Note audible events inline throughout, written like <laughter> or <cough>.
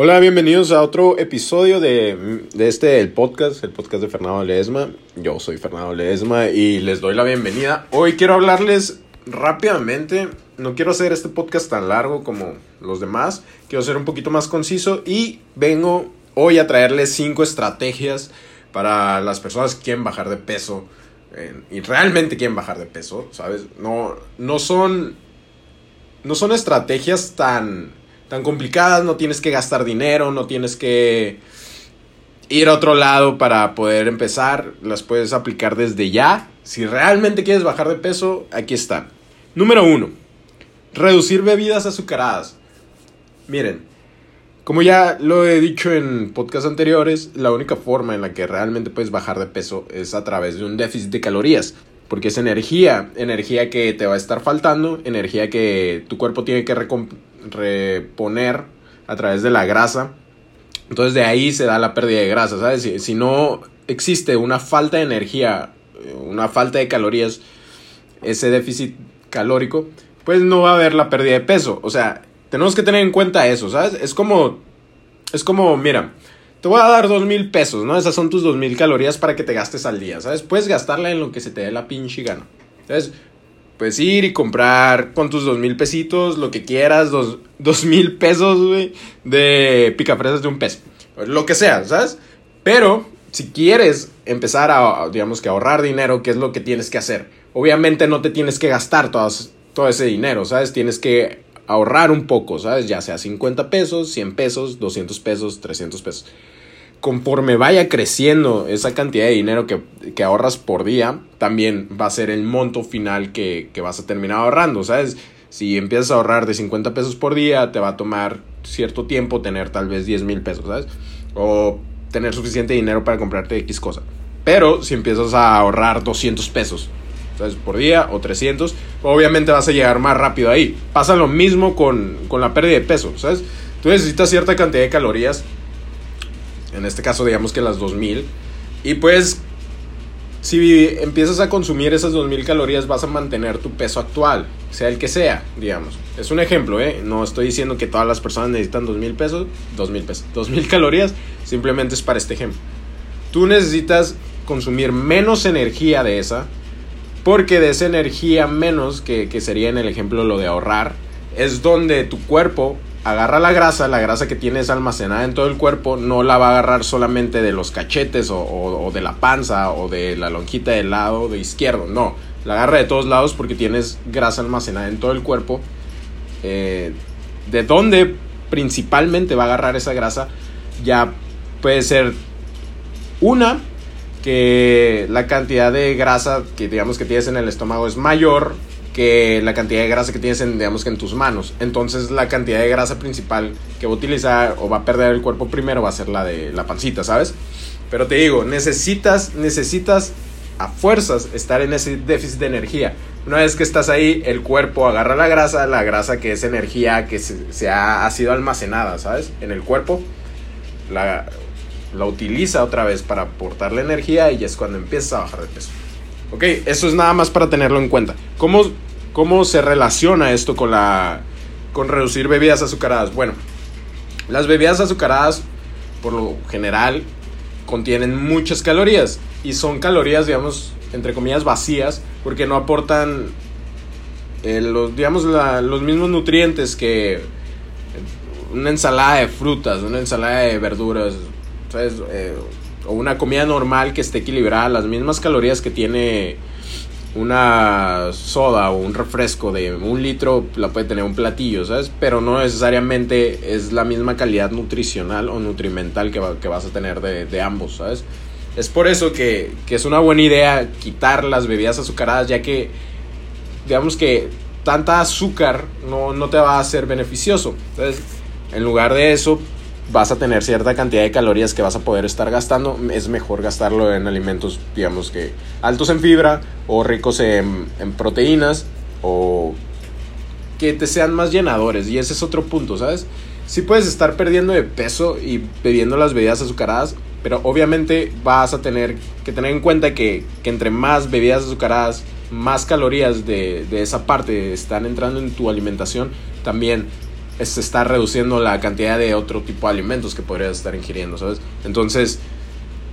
Hola, bienvenidos a otro episodio de, de este, el podcast, el podcast de Fernando Ledesma. Yo soy Fernando Ledesma y les doy la bienvenida. Hoy quiero hablarles rápidamente, no quiero hacer este podcast tan largo como los demás, quiero ser un poquito más conciso y vengo hoy a traerles cinco estrategias para las personas que quieren bajar de peso eh, y realmente quieren bajar de peso, ¿sabes? No, no son, no son estrategias tan tan complicadas, no tienes que gastar dinero, no tienes que ir a otro lado para poder empezar, las puedes aplicar desde ya. Si realmente quieres bajar de peso, aquí están. Número uno, reducir bebidas azucaradas. Miren, como ya lo he dicho en podcasts anteriores, la única forma en la que realmente puedes bajar de peso es a través de un déficit de calorías. Porque es energía, energía que te va a estar faltando, energía que tu cuerpo tiene que reponer a través de la grasa. Entonces de ahí se da la pérdida de grasa, ¿sabes? Si, no existe una falta de energía, una falta de calorías, ese déficit calórico, pues no va a haber la pérdida de peso. O sea, tenemos que tener en cuenta eso, ¿sabes? Es como, es como, mira, te voy a dar dos mil pesos, ¿no? Esas son tus dos mil calorías para que te gastes al día, ¿sabes? Puedes gastarla en lo que se te dé la pinche gana. Entonces, Puedes ir y comprar con tus dos mil pesitos lo que quieras, dos, dos mil pesos, de picafresas de un peso. Lo que sea, ¿sabes? Pero si quieres empezar a, digamos que ahorrar dinero, ¿qué es lo que tienes que hacer? Obviamente no te tienes que gastar todo ese dinero, ¿sabes? Tienes que ahorrar un poco, ¿sabes? Ya sea 50 pesos, 100 pesos, 200 pesos, 300 pesos conforme vaya creciendo esa cantidad de dinero que, ahorras por día, también va a ser el monto final que, vas a terminar ahorrando, ¿sabes? Si empiezas a ahorrar de 50 pesos por día, te va a tomar cierto tiempo tener tal vez 10 mil pesos, ¿sabes? O tener suficiente dinero para comprarte X cosa. Pero si empiezas a ahorrar 200 pesos, ¿sabes? Por día o 300, obviamente vas a llegar más rápido ahí. Pasa lo mismo con, con la pérdida de peso, ¿sabes? Tú necesitas cierta cantidad de calorías en este caso digamos que las 2000. Y pues si empiezas a consumir esas 2000 calorías vas a mantener tu peso actual, sea el que sea, digamos. Es un ejemplo, ¿eh? No estoy diciendo que todas las personas necesitan 2000 pesos, 2000 pesos, 2000 <laughs> calorías, simplemente es para este ejemplo. Tú necesitas consumir menos energía de esa, porque de esa energía menos, que, que sería en el ejemplo lo de ahorrar, es donde tu cuerpo agarra la grasa, la grasa que tienes almacenada en todo el cuerpo, no la va a agarrar solamente de los cachetes o, de la panza o de la lonjita del lado de izquierdo, no, la agarra de todos lados porque tienes grasa almacenada en todo el cuerpo. Eh, de dónde principalmente va a agarrar esa grasa, ya puede ser una que la cantidad de grasa que digamos que tienes en el estómago es mayor que la cantidad de grasa que tienes en, digamos que en tus manos. Entonces la cantidad de grasa principal que va a utilizar o va a perder el cuerpo primero va a ser la de la pancita, ¿sabes? Pero te digo, necesitas, necesitas a fuerzas estar en ese déficit de energía. Una vez que estás ahí, el cuerpo agarra la grasa, la grasa que es energía que se, ha, sido almacenada, ¿sabes? En el cuerpo, la, la utiliza otra vez para aportarle energía y es cuando empieza a bajar de peso. Ok, eso es nada más para tenerlo en cuenta. ¿Cómo, ¿Cómo se relaciona esto con la con reducir bebidas azucaradas? Bueno, las bebidas azucaradas por lo general contienen muchas calorías y son calorías, digamos, entre comillas vacías porque no aportan eh, los, digamos, los mismos nutrientes que una ensalada de frutas, una ensalada de verduras, eh, o una comida normal que esté equilibrada, las mismas calorías que tiene una soda o un refresco de un litro la puede tener un platillo, ¿sabes? Pero no necesariamente es la misma calidad nutricional o nutrimental que, que vas a tener de, ambos, ¿sabes? Es por eso que, que, es una buena idea quitar las bebidas azucaradas, ya que, digamos que tanta azúcar no, no te va a ser beneficioso. Entonces, en lugar de eso, vas a tener cierta cantidad de calorías que vas a poder estar gastando, es mejor gastarlo en alimentos, digamos que altos en fibra o ricos en, proteínas o que te sean más llenadores. Y ese es otro punto, ¿sabes? Sí puedes estar perdiendo de peso y bebiendo las bebidas azucaradas, pero obviamente vas a tener que tener en cuenta que, que entre más bebidas azucaradas, más calorías de, de esa parte están entrando en tu alimentación, también se está reduciendo la cantidad de otro tipo de alimentos que podrías estar ingiriendo, ¿sabes? Entonces,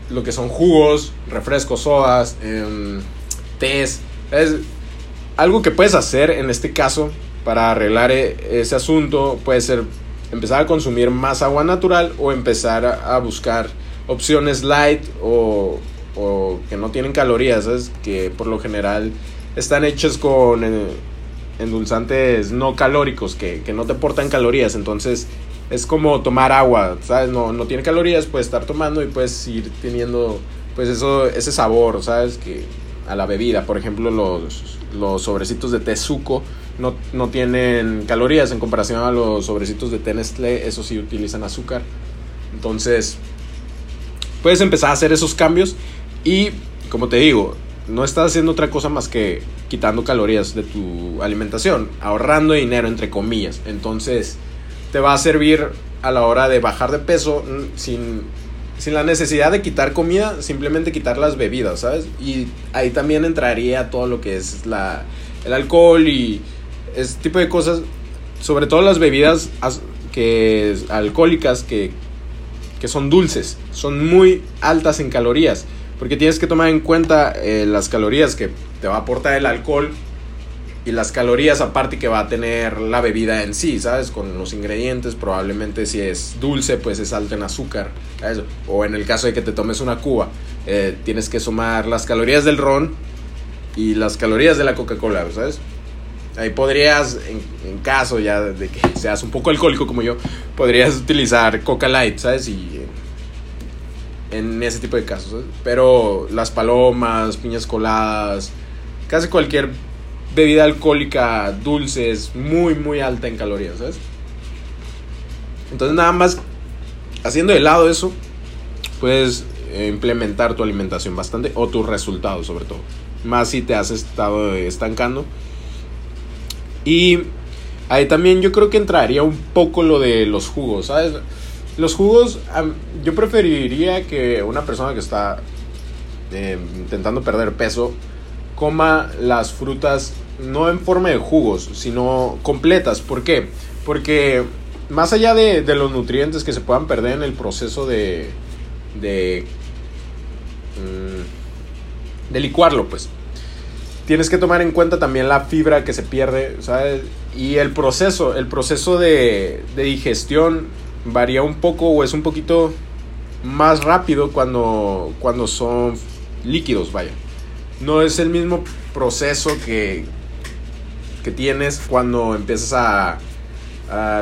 lo que son jugos, refrescos, sodas, eh, tés, es algo que puedes hacer en este caso para arreglar e, ese asunto puede ser empezar a consumir más agua natural o empezar a, buscar opciones light o, o, que no tienen calorías, ¿sabes? que por lo general están hechas con eh, endulzantes no calóricos que, que, no te aportan calorías, entonces es como tomar agua, ¿sabes? No, no tiene calorías, puedes estar tomando y puedes ir teniendo pues eso, ese sabor, ¿sabes? Que a la bebida, por ejemplo los, los sobrecitos de té suco no, no, tienen calorías en comparación a los sobrecitos de té Nestlé, eso sí utilizan azúcar. Entonces, puedes empezar a hacer esos cambios y, como te digo, no estás haciendo otra cosa más que quitando calorías de tu alimentación, ahorrando dinero entre comillas. Entonces, te va a servir a la hora de bajar de peso sin, sin la necesidad de quitar comida, simplemente quitar las bebidas, ¿sabes? Y ahí también entraría todo lo que es la, el alcohol y ese tipo de cosas, sobre todo las bebidas que, alcohólicas que, que son dulces, son muy altas en calorías. Porque tienes que tomar en cuenta eh, las calorías que te va a aportar el alcohol y las calorías aparte que va a tener la bebida en sí, ¿sabes? Con los ingredientes, probablemente si es dulce, pues es alto en azúcar, ¿sabes? O en el caso de que te tomes una cuba, eh, tienes que sumar las calorías del ron y las calorías de la Coca-Cola, ¿sabes? Ahí podrías, en, caso ya de que seas un poco alcohólico como yo, podrías utilizar Coca Light, ¿sabes? Y en ese tipo de casos. Pero las palomas, piñas coladas, casi cualquier bebida alcohólica dulce es muy, muy alta en calorías. Entonces nada más haciendo de lado eso, puedes implementar tu alimentación bastante o tus resultados sobre todo. Más si te has estado estancando y ahí también yo creo que entraría un poco lo de los jugos, ¿sabes? Los jugos, yo preferiría que una persona que está em, intentando perder peso coma las frutas no en forma de jugos, sino completas. ¿Por qué? Porque más allá de, de los nutrientes que se puedan perder en el proceso de, de, mm, de licuarlo, pues tienes que tomar en cuenta también la fibra que se pierde, ¿sabes? Y el proceso, el proceso de, digestión varía un poco o es un poquito más rápido cuando, cuando son líquidos, vaya. No es el mismo proceso que, que tienes cuando empiezas a,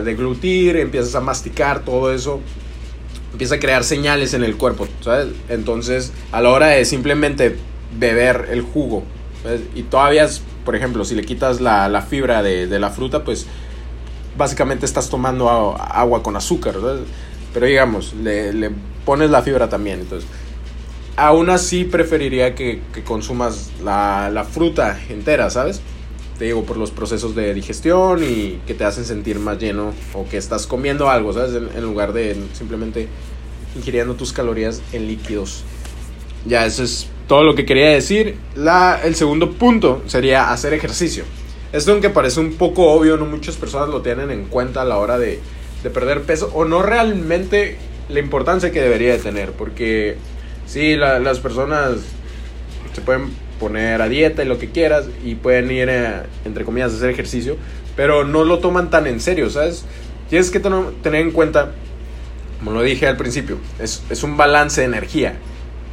deglutir, empiezas a masticar, todo eso empieza a crear señales en el cuerpo, ¿sabes? Entonces, a la hora de simplemente beber el jugo y todavía, por ejemplo, si le quitas la, fibra de, la fruta, pues básicamente estás tomando agua con azúcar, Pero digamos, le, pones la fibra también. Entonces, aún así preferiría que, consumas la, fruta entera, ¿sabes? Te digo, por los procesos de digestión y que te hacen sentir más lleno o que estás comiendo algo, ¿sabes? En, en lugar de simplemente ingiriendo tus calorías en líquidos. Ya, eso es todo lo que quería decir. La, el segundo punto sería hacer ejercicio. Esto aunque parece un poco obvio, no muchas personas lo tienen en cuenta a la hora de, de perder peso o no realmente la importancia que debería de tener. Porque sí, las personas se pueden poner a dieta y lo que quieras y pueden ir, entre comillas, a hacer ejercicio, pero no lo toman tan en serio, ¿sabes? Tienes que tener en cuenta, como lo dije al principio, es, es un balance de energía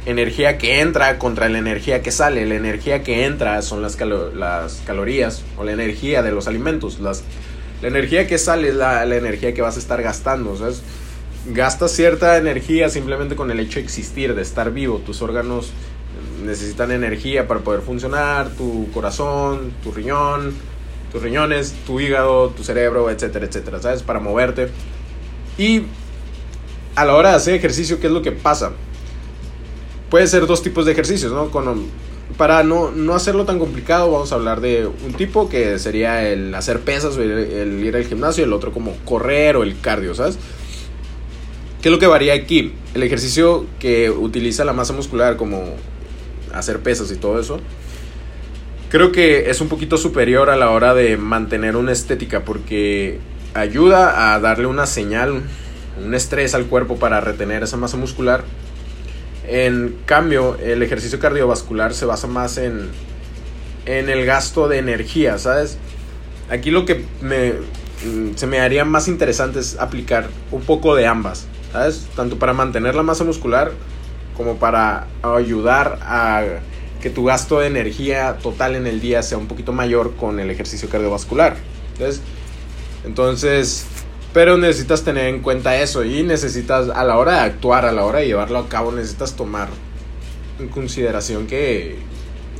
energía que entra contra la energía que sale. La energía que entra son las, las calorías o la energía de los alimentos. Las, la energía que sale es la, la, energía que vas a estar gastando. ¿sabes? Gastas cierta energía simplemente con el hecho de existir, de estar vivo. Tus órganos necesitan energía para poder funcionar. Tu corazón, tu riñón, tus riñones, tu hígado, tu cerebro, etcétera, etcétera. ¿Sabes? Para moverte. Y a la hora de hacer ejercicio, ¿qué es lo que pasa? Puede ser dos tipos de ejercicios, ¿no? Para no, no, hacerlo tan complicado, vamos a hablar de un tipo que sería el hacer pesas o el, ir al gimnasio, el otro como correr o el cardio, ¿sabes? ¿Qué es lo que varía aquí? El ejercicio que utiliza la masa muscular como hacer pesas y todo eso, creo que es un poquito superior a la hora de mantener una estética porque ayuda a darle una señal, un estrés al cuerpo para retener esa masa muscular. En cambio, el ejercicio cardiovascular se basa más en, en el gasto de energía, ¿sabes? Aquí lo que me, mm, se me haría más interesante es aplicar un poco de ambas, ¿sabes? Tanto para mantener la masa muscular como para ayudar a que tu gasto de energía total en el día sea un poquito mayor con el ejercicio cardiovascular. Entonces, entonces, pero necesitas tener en cuenta eso y necesitas a la hora de actuar, a la hora de llevarlo a cabo, necesitas tomar en consideración que,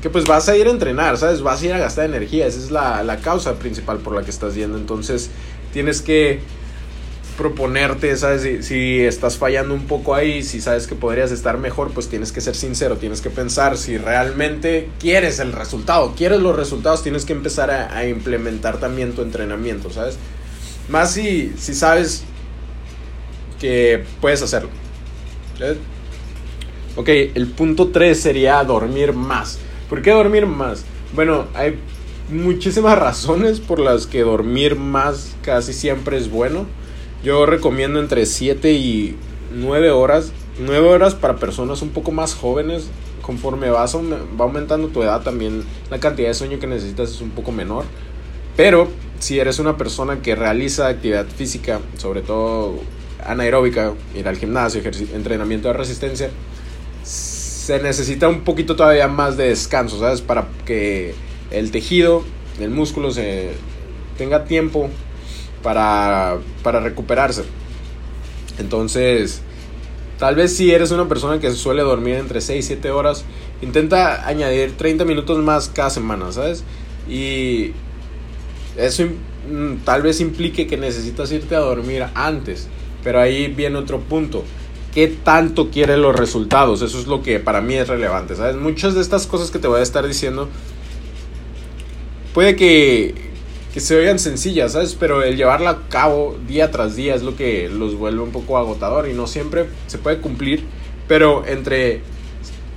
que pues vas a ir a entrenar, ¿sabes? Vas a ir a gastar energía, esa es la, la causa principal por la que estás yendo. Entonces, tienes que proponerte, ¿sabes? Si, estás fallando un poco ahí, si sabes que podrías estar mejor, pues tienes que ser sincero, tienes que pensar si realmente quieres el resultado, quieres los resultados, tienes que empezar a, implementar también tu entrenamiento, ¿sabes? Más si, si sabes que puedes hacerlo. Ok, el punto 3 sería dormir más. ¿Por qué dormir más? Bueno, hay muchísimas <laughs> razones por las que dormir más casi siempre es bueno yo recomiendo entre 7 y 9 horas. 9 horas para personas un poco más jóvenes. Conforme vas, va aumentando tu edad, también la cantidad de sueño que necesitas es un poco menor. Pero si eres una persona que realiza actividad física, sobre todo anaeróbica, ir al gimnasio, entrenamiento de resistencia, se necesita un poquito todavía más de descanso, ¿sabes? Para que el tejido, el músculo se tenga tiempo para, para recuperarse. Entonces, tal vez si eres una persona que suele dormir entre 6 y 7 horas, intenta añadir 30 minutos más cada semana, ¿sabes? Y eso mm, tal vez implique que necesitas irte a dormir antes, pero ahí viene otro punto. ¿Qué tanto quieres los resultados? Eso es lo que para mí es relevante, ¿sabes? Muchas de estas cosas que te voy a estar diciendo, puede que que se oigan sencillas, ¿sabes? Pero el llevarla a cabo día tras día es lo que los vuelve un poco agotador y no siempre se puede cumplir, pero entre,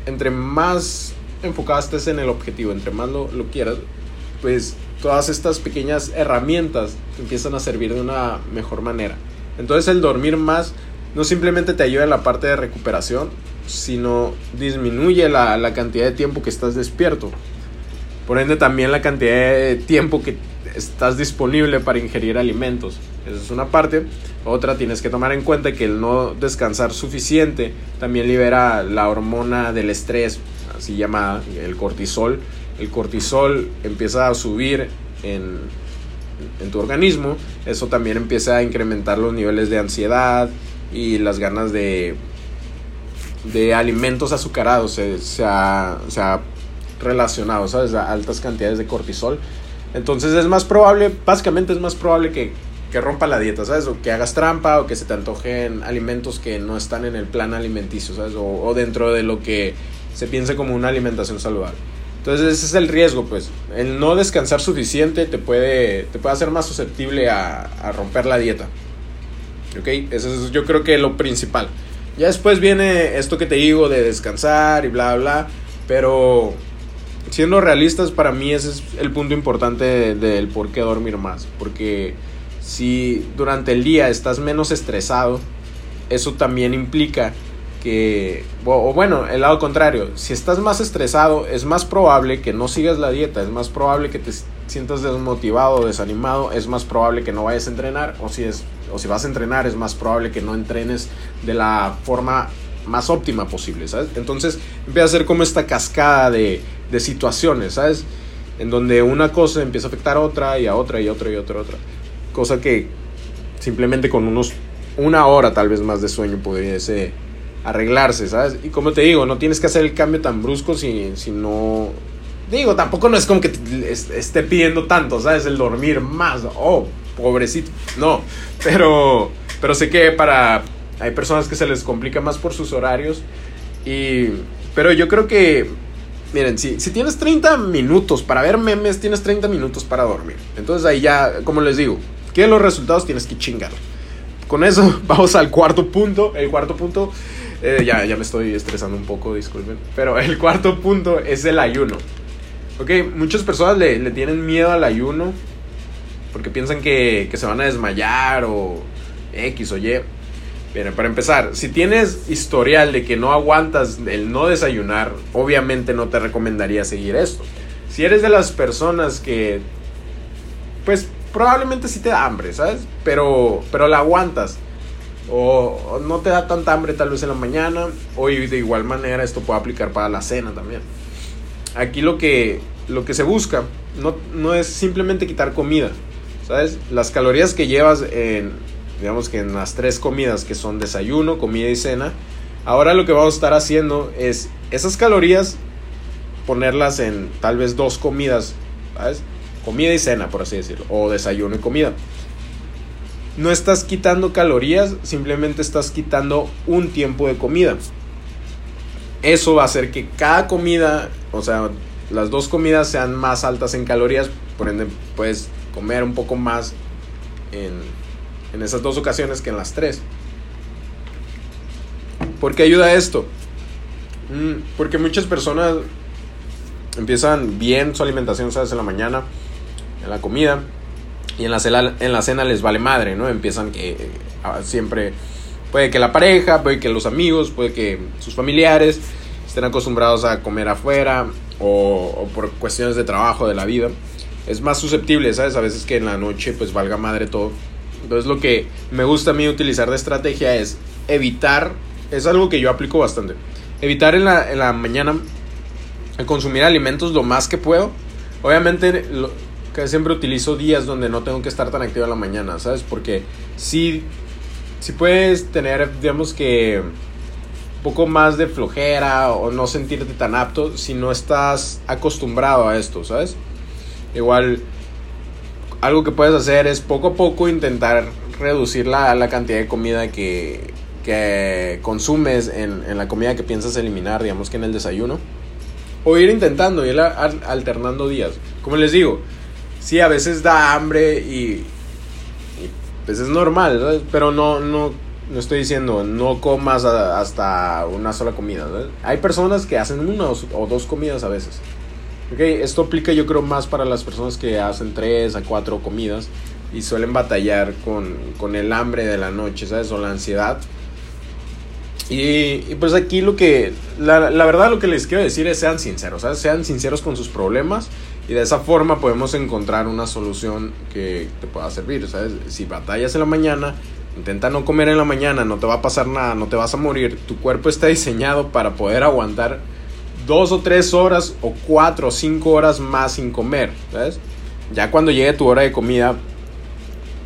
entre más enfocado estés en el objetivo, entre más lo, lo quieras, pues todas estas pequeñas herramientas empiezan a servir de una mejor manera. Entonces el dormir más no simplemente te ayuda en la parte de recuperación, sino disminuye la, la cantidad de tiempo que estás despierto. Por ende también la cantidad de tiempo que estás disponible para ingerir alimentos. Esa es una parte. Otra, tienes que tomar en cuenta que el no descansar suficiente también libera la hormona del estrés, así llamada, el cortisol. El cortisol empieza a subir en, en tu organismo. Eso también empieza a incrementar los niveles de ansiedad y las ganas de, de alimentos azucarados. Se, se, ha, se ha relacionado, ¿sabes? A altas cantidades de cortisol entonces es más probable, básicamente es más probable que, que rompa la dieta, ¿sabes? O que hagas trampa o que se te antojen alimentos que no están en el plan alimenticio, ¿sabes? O, dentro de lo que se piensa como una alimentación saludable. Entonces ese es el riesgo, pues. El no descansar suficiente te puede, te puede hacer más susceptible a, romper la dieta. ¿Ok? Eso es yo creo que lo principal. Ya después viene esto que te digo de descansar y bla, bla. Pero siendo realistas, para mí ese es el punto importante del por qué dormir más. Porque si durante el día estás menos estresado, eso también implica que, o, bueno, el lado contrario, si estás más estresado, es más probable que no sigas la dieta, es más probable que te sientas desmotivado, desanimado, es más probable que no vayas a entrenar, o si, es, o si vas a entrenar, es más probable que no entrenes de la forma más óptima posible, ¿sabes? Entonces empieza a ser como esta cascada de, de situaciones, ¿sabes? En donde una cosa empieza a afectar a otra y a otra y a otra y a otra, otra. Cosa que simplemente con unos una hora tal vez más de sueño pudiese arreglarse, ¿sabes? Y como te digo, no tienes que hacer el cambio tan brusco si, si no... Digo, tampoco no es como que esté pidiendo tanto, ¿sabes? El dormir más. Oh, pobrecito. No, pero, pero sé que para... Hay personas que se les complica más por sus horarios. Y, pero yo creo que Miren, si, si tienes 30 minutos para ver memes, tienes 30 minutos para dormir. Entonces ahí ya, como les digo, que los resultados tienes que chingar. Con eso <laughs> vamos al cuarto punto. El cuarto punto, eh, ya, ya me estoy estresando un poco, disculpen. Pero <laughs> el cuarto punto es el ayuno. Ok, muchas personas le, le tienen miedo al ayuno. porque piensan que, que se van a desmayar o X o Y. Bien, para empezar, si tienes historial de que no aguantas el no desayunar, obviamente no te recomendaría seguir esto. Si eres de las personas que, pues probablemente sí te da hambre, ¿sabes? Pero, pero la aguantas. O, no te da tanta hambre tal vez en la mañana. O de igual manera esto puede aplicar para la cena también. Aquí lo que, lo que se busca no, no es simplemente quitar comida. ¿Sabes? Las calorías que llevas en, digamos que en las tres comidas que son desayuno, comida y cena, ahora lo que vamos a estar haciendo es esas calorías ponerlas en tal vez dos comidas, ¿sabes? Comida y cena, por así decirlo, o desayuno y comida. No estás quitando calorías, simplemente estás quitando un tiempo de comida. Eso va a hacer que cada comida, o sea, las dos comidas sean más altas en calorías, por ende puedes comer un poco más en, en esas dos ocasiones que en las tres. ¿Por qué ayuda esto? Mm, porque muchas personas empiezan bien su alimentación, ¿sabes? En la mañana, en la comida, y en la, cena, en la cena les vale madre, ¿no? Empiezan que siempre, puede que la pareja, puede que los amigos, puede que sus familiares estén acostumbrados a comer afuera o, o por cuestiones de trabajo, de la vida. Es más susceptible, ¿sabes? A veces que en la noche pues valga madre todo. Entonces lo que me gusta a mí utilizar de estrategia es evitar, es algo que yo aplico bastante, evitar en la, en la mañana consumir alimentos lo más que puedo. Obviamente lo, que siempre utilizo días donde no tengo que estar tan activo en la mañana, ¿sabes? Porque si, si puedes tener, digamos que, un poco más de flojera o no sentirte tan apto si no estás acostumbrado a esto, ¿sabes? Igual algo que puedes hacer es poco a poco intentar reducir la, la cantidad de comida que, que consumes en, en, la comida que piensas eliminar, digamos que en el desayuno. O ir intentando, ir alternando días. Como les digo, sí, a veces da hambre y, pues es normal, ¿sabes? pero no, no, no estoy diciendo no comas hasta una sola comida. ¿sabes? Hay personas que hacen una o dos comidas a veces. Okay, esto aplica yo creo más para las personas que hacen tres a cuatro comidas y suelen batallar con, con el hambre de la noche, ¿sabes? O la ansiedad. Y, pues aquí lo que, la, verdad lo que les quiero decir es sean sinceros, ¿sabes? Sean sinceros con sus problemas y de esa forma podemos encontrar una solución que te pueda servir. Si batallas en la mañana, intenta no comer en la mañana, no te va a pasar nada, no te vas a morir, tu cuerpo está diseñado para poder aguantar dos o tres horas o cuatro o cinco horas más sin comer. Ya cuando llegue tu hora de comida,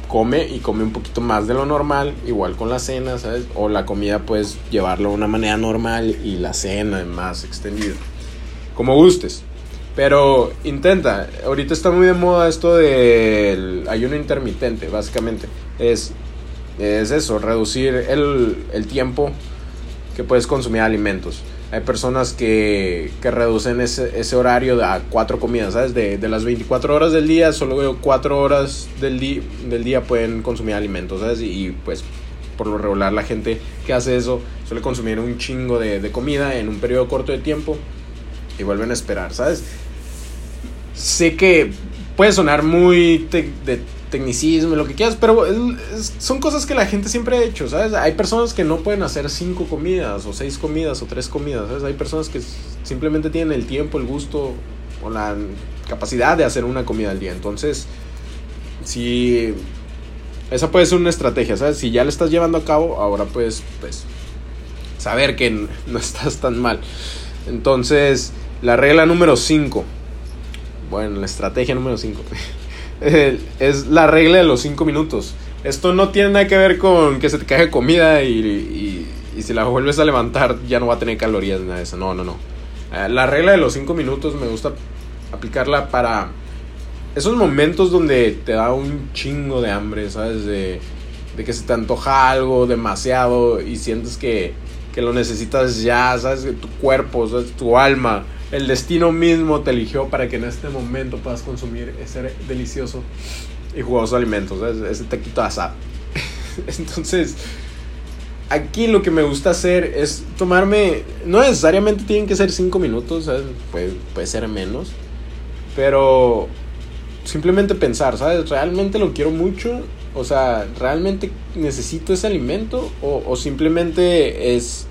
come y come un poquito más de lo normal, igual con la cena, ¿sabes? O la comida puedes llevarlo de una manera normal y la cena más extendida, como gustes. Pero intenta, ahorita está muy de moda esto del ayuno intermitente, básicamente. Es, es eso, reducir el, el tiempo que puedes consumir alimentos. Hay personas que, que reducen ese, ese, horario a cuatro comidas, ¿sabes? De, de, las 24 horas del día, solo cuatro horas del, di del día pueden consumir alimentos, ¿sabes? Y, pues por lo regular la gente que hace eso suele consumir un chingo de, de comida en un periodo corto de tiempo y vuelven a esperar, ¿sabes? Sé que puede sonar muy de tecnicismo, lo que quieras, pero son cosas que la gente siempre ha hecho, ¿sabes? Hay personas que no pueden hacer cinco comidas, o seis comidas, o tres comidas, ¿sabes? Hay personas que simplemente tienen el tiempo, el gusto, o la capacidad de hacer una comida al día. Entonces, si esa puede ser una estrategia, ¿sabes? Si ya la estás llevando a cabo, ahora pues, pues, saber que <laughs> no estás tan mal. Entonces, la regla número 5. Bueno, la estrategia número 5. <laughs> es la regla de los 5 minutos. Esto no tiene nada que ver con que se te cae comida y, y, si la vuelves a levantar ya no va a tener calorías, nada de eso. No, no, no. La regla de los 5 minutos me gusta aplicarla para esos momentos donde te da un chingo de hambre, ¿sabes? De, de que se te antoja algo demasiado y sientes que, que lo necesitas ya, ¿sabes? Tu cuerpo, ¿sabes? Tu alma el destino mismo te eligió para que en este momento puedas consumir ese delicioso y jugoso alimento, ¿sabes? ese taquito asado. <laughs> Entonces, aquí lo que me gusta hacer es tomarme, no necesariamente tienen que ser 5 minutos. Puede, puede ser menos, pero simplemente pensar, ¿sabes? ¿Realmente lo quiero mucho? O sea, ¿realmente necesito ese alimento? ¿O, o simplemente es,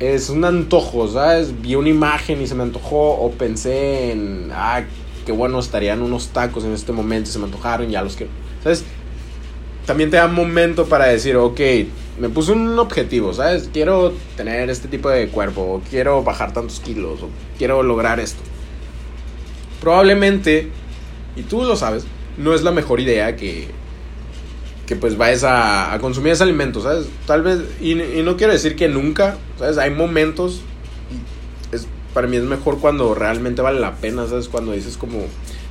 es un antojo, ¿sabes? Vi una imagen y se me antojó o pensé en, ah, qué bueno estarían unos tacos en este momento y se me antojaron ya los quiero. ¿Sabes? También te da un momento para decir, ok, me puse un objetivo, ¿sabes? Quiero tener este tipo de cuerpo, o quiero bajar tantos kilos, o quiero lograr esto. Probablemente, y tú lo sabes, no es la mejor idea que, que pues vayas a, consumir ese alimento, ¿sabes? Tal vez, y, no quiero decir que nunca, ¿sabes? Hay momentos, es, para mí es mejor cuando realmente vale la pena, ¿sabes? Cuando dices como,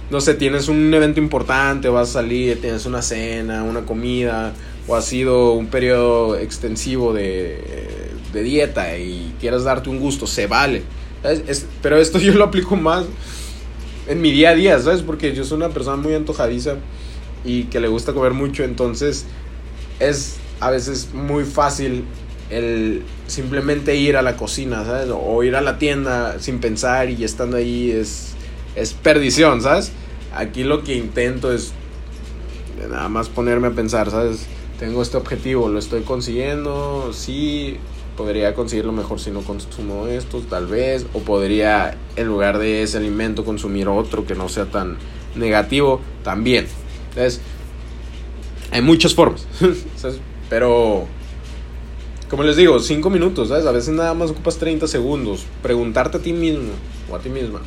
no sé, tienes un evento importante, vas a salir, tienes una cena, una comida, o ha sido un periodo extensivo de, de dieta y quieras darte un gusto, se vale. Es, pero esto <laughs> yo lo aplico más en mi día a día, ¿sabes? Porque yo soy una persona muy antojadiza y que le gusta comer mucho, entonces es a veces muy fácil el simplemente ir a la cocina, ¿sabes? O ir a la tienda sin pensar y estando ahí es, es perdición, ¿sabes? Aquí lo que intento es nada más ponerme a pensar, ¿sabes? Tengo este objetivo, lo estoy consiguiendo, sí, podría conseguirlo mejor si no consumo esto, tal vez, o podría en lugar de ese alimento consumir otro que no sea tan negativo, también. Entonces, hay muchas formas, <laughs> ¿sabes? pero como les digo, 5 minutos, ¿sabes? A veces nada más ocupas 30 segundos, preguntarte a ti mismo o a ti misma.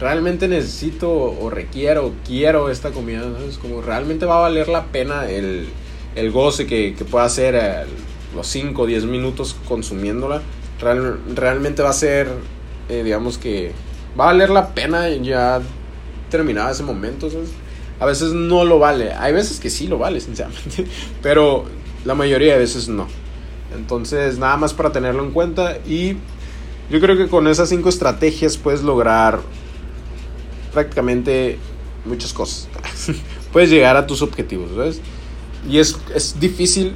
¿Realmente necesito o requiero, quiero esta comida? ¿sabes? Como realmente va a valer la pena el, el goce que, que pueda hacer los 5 o 10 minutos consumiéndola, real, realmente va a ser, eh, digamos que, va a valer la pena ya terminar ese momento, ¿sabes? A veces no lo vale, hay veces que sí lo vale, sinceramente, <laughs> pero la mayoría de veces no. Entonces, nada más para tenerlo en cuenta y yo creo que con esas 5 estrategias puedes lograr prácticamente muchas cosas. <laughs> puedes llegar a tus objetivos, ¿sabes? Y es, es difícil,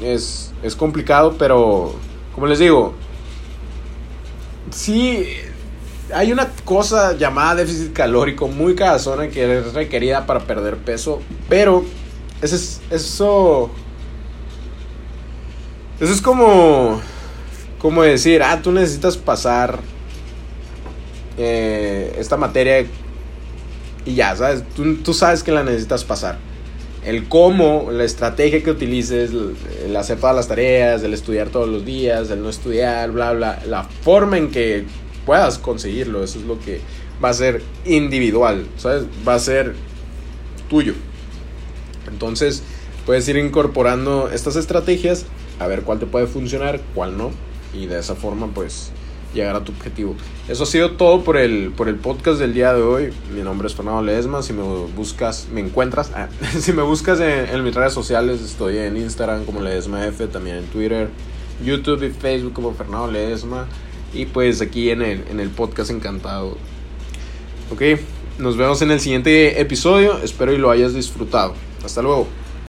es, es complicado, pero como les digo, sí hay una cosa llamada déficit calórico muy cagazona que es requerida para perder peso, pero eso es, eso, eso es como, como decir, ah, tú necesitas pasar eh, esta materia y ya, ¿sabes? Tú, tú sabes que la necesitas pasar el cómo, la estrategia que utilices, el hacer todas las tareas, el estudiar todos los días, el no estudiar, bla, bla, la forma en que puedas conseguirlo, eso es lo que va a ser individual, ¿sabes? Va a ser tuyo. Entonces, puedes ir incorporando estas estrategias, a ver cuál te puede funcionar, cuál no, y de esa forma, pues, llegar a tu objetivo. Eso ha sido todo por el, por el podcast del día de hoy. Mi nombre es Fernando Ledesma. Si me buscas, me encuentras. Ah, <laughs> si me buscas en, en, mis redes sociales, estoy en Instagram como Ledesma F, también en Twitter, YouTube y Facebook como Fernando Ledesma. Y pues aquí en el, en el podcast encantado. Ok, nos vemos en el siguiente episodio. Espero y lo hayas disfrutado. Hasta luego.